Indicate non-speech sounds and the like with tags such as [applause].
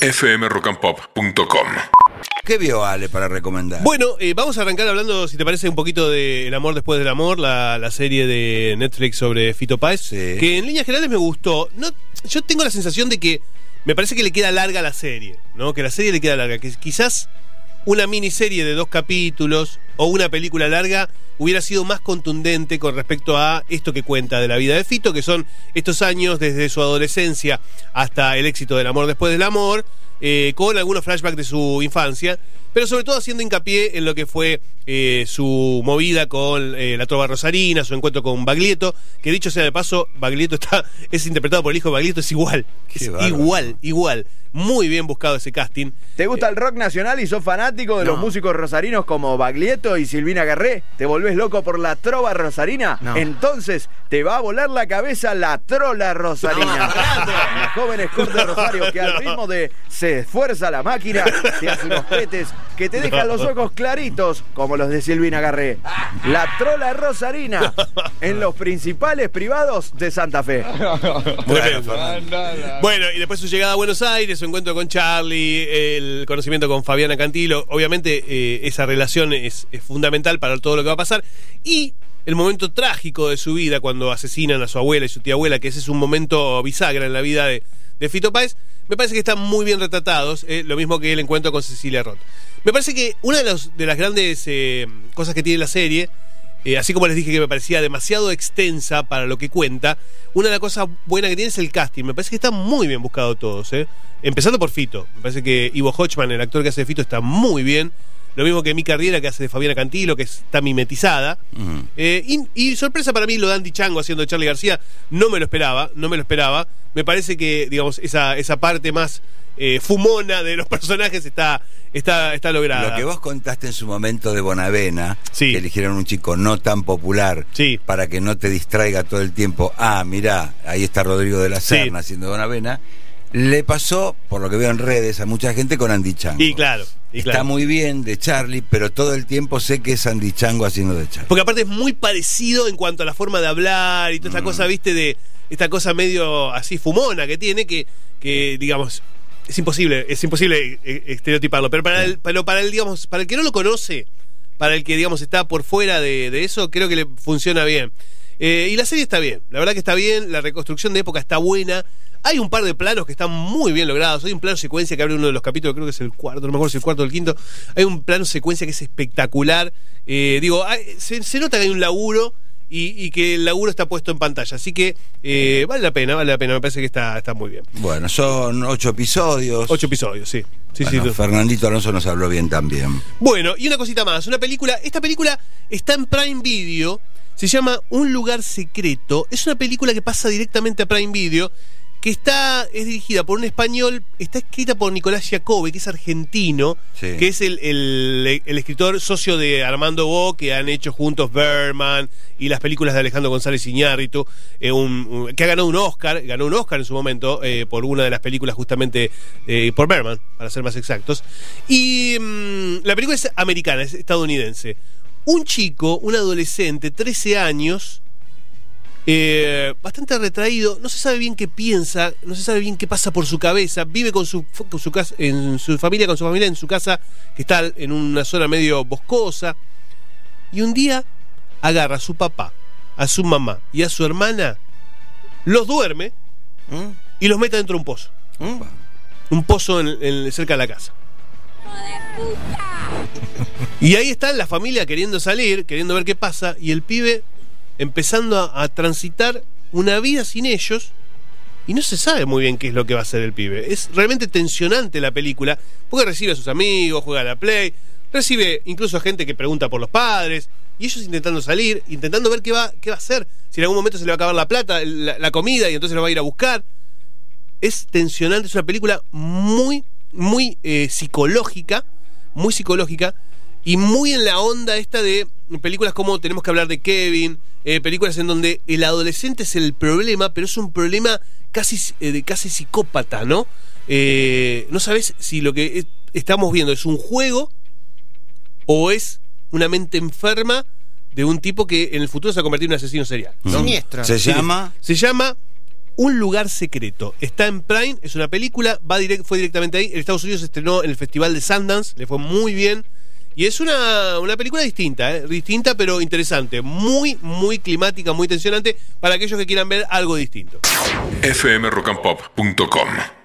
fmrockandpop.com. ¿Qué vio Ale para recomendar? Bueno, eh, vamos a arrancar hablando, si te parece, un poquito de El amor después del amor, la, la serie de Netflix sobre Fito Páez, Sí. que en líneas generales me gustó. No, yo tengo la sensación de que me parece que le queda larga la serie, ¿no? Que la serie le queda larga, que quizás una miniserie de dos capítulos o una película larga hubiera sido más contundente con respecto a esto que cuenta de la vida de Fito, que son estos años desde su adolescencia hasta el éxito del amor después del amor, eh, con algunos flashbacks de su infancia, pero sobre todo haciendo hincapié en lo que fue eh, su movida con eh, la trova rosarina, su encuentro con Baglietto, que dicho sea de paso, Baglietto está, [laughs] es interpretado por el hijo de Baglietto, es igual, Qué es bárbaro. igual, igual. Muy bien buscado ese casting. ¿Te gusta el rock nacional y sos fanático de los músicos rosarinos como Baglietto y Silvina Garré? ¿Te volvés loco por la trova rosarina? No. Entonces te va a volar la cabeza la trola rosarina. Las jóvenes de Rosario que al [laughs] ritmo de se esfuerza la máquina te hace unos petes que te dejan los ojos claritos como los de Silvina Garré. La trola rosarina en los principales privados de Santa Fe. Tremendo. Bueno, y después su llegada a Buenos Aires, su encuentro con Charlie, el conocimiento con Fabiana Cantilo. Obviamente, eh, esa relación es, es fundamental para todo lo que va a pasar. Y el momento trágico de su vida, cuando asesinan a su abuela y su tía abuela, que ese es un momento bisagra en la vida de, de Fito Páez, me parece que están muy bien retratados. eh, lo mismo que el encuentro con Cecilia Roth. Me parece que una de, las grandes eh, cosas que tiene la serie eh, así como les dije que me parecía demasiado extensa para lo que cuenta, una de las cosas buenas que tiene es el casting. Me parece que está muy bien buscado todos. Empezando por Fito. Me parece que Ivo Hochman, el actor que hace Fito, está muy bien. Lo mismo que Mica Riera, que hace de Fabiana Cantilo, que está mimetizada. Eh, y, y sorpresa para mí lo de Andy Chango haciendo de Charlie García, no me lo esperaba, no me lo esperaba. Me parece que, digamos, esa, esa parte más eh, fumona de los [laughs] personajes está, está, está lograda. Lo que vos contaste en su momento de Bonavena, Sí. que eligieron un chico no tan popular Sí. para que no te distraiga todo el tiempo. Ah, mirá, ahí está Rodrigo de la Sí. Serna haciendo Bonavena. Le pasó, por lo que veo en redes, a mucha gente con Andy Chango. Y claro, y Está muy bien de Charlie, pero todo el tiempo sé que es Andy Chango haciendo de Charlie. Porque aparte es muy parecido en cuanto a la forma de hablar y toda Mm. esta cosa, viste, de esta cosa medio así fumona que tiene, que, que digamos, es imposible, es imposible eh, estereotiparlo. Pero para el, pero para el, digamos, para el que no lo conoce, para el que, digamos, está por fuera de, de eso, creo que le funciona bien. Eh, y la serie está bien, la verdad que está bien, la reconstrucción de época está buena. Hay un par de planos que están muy bien logrados. Hay un plano secuencia que abre uno de los capítulos, creo que es el cuarto, no me acuerdo si el cuarto o el quinto. Hay un plano secuencia que es espectacular. Eh, digo, hay- se, se nota que hay un laburo y, y que el laburo está puesto en pantalla. Así que eh, vale la pena, vale la pena. Me parece que está, está muy bien. Bueno, son ocho episodios. Ocho episodios, sí. Sí, Bueno, sí. Fernandito Alonso nos habló bien también. Bueno, y una cosita más, una película, esta película está en Prime Video, se llama Un lugar secreto, es una película que pasa directamente a Prime Video, que está, es dirigida por un español, está escrita por Nicolás Giacobbe, que es argentino, Sí. que es el, el- el escritor socio de Armando Bo, que han hecho juntos Berman y las películas de Alejandro González Iñárritu, eh, un- un- que ha ganado un Oscar, ganó un Oscar en su momento eh, por una de las películas justamente eh, por Berman, para ser más exactos. Y mm, la película es americana, es estadounidense. Un chico, un adolescente, 13 años, eh, bastante retraído, no se sabe bien qué piensa, no se sabe bien qué pasa por su cabeza, vive con su, con su casa, en su familia, con su familia en su casa, que está en una zona medio boscosa, y un día agarra a su papá, a su mamá y a su hermana, los duerme ¿Mm? y los mete dentro de un pozo, ¿Mm? un pozo en- en- cerca de la casa. [laughs] Y ahí está la familia queriendo salir, queriendo ver qué pasa, y el pibe empezando a, transitar una vida sin ellos, y no se sabe muy bien qué es lo que va a hacer el pibe. Es realmente tensionante la película, porque recibe a sus amigos, juega a la play, recibe incluso a gente que pregunta por los padres, y ellos intentando salir, intentando ver qué va, qué va a hacer, si en algún momento se le va a acabar la plata, la, la comida, y entonces lo va a ir a buscar. Es tensionante, es una película muy, muy eh, psicológica, muy psicológica, y muy en la onda esta de películas como tenemos que hablar de Kevin, eh, películas en donde el adolescente es el problema, pero es un problema casi, eh, de casi psicópata, ¿no? Eh, no sabes si lo que es- estamos viendo es un juego o es una mente enferma de un tipo que en el futuro se va a convertir en un asesino serial. ¿no? Siniestro. Se llama Se llama Un lugar secreto. Está en Prime, es una película, va direct, fue directamente ahí. En Estados Unidos se estrenó en el Festival de Sundance, le fue muy bien. Y es una, una película distinta, ¿eh? distinta pero interesante. Muy, muy climática, muy tensionante para aquellos que quieran ver algo distinto. fmrockandpop.com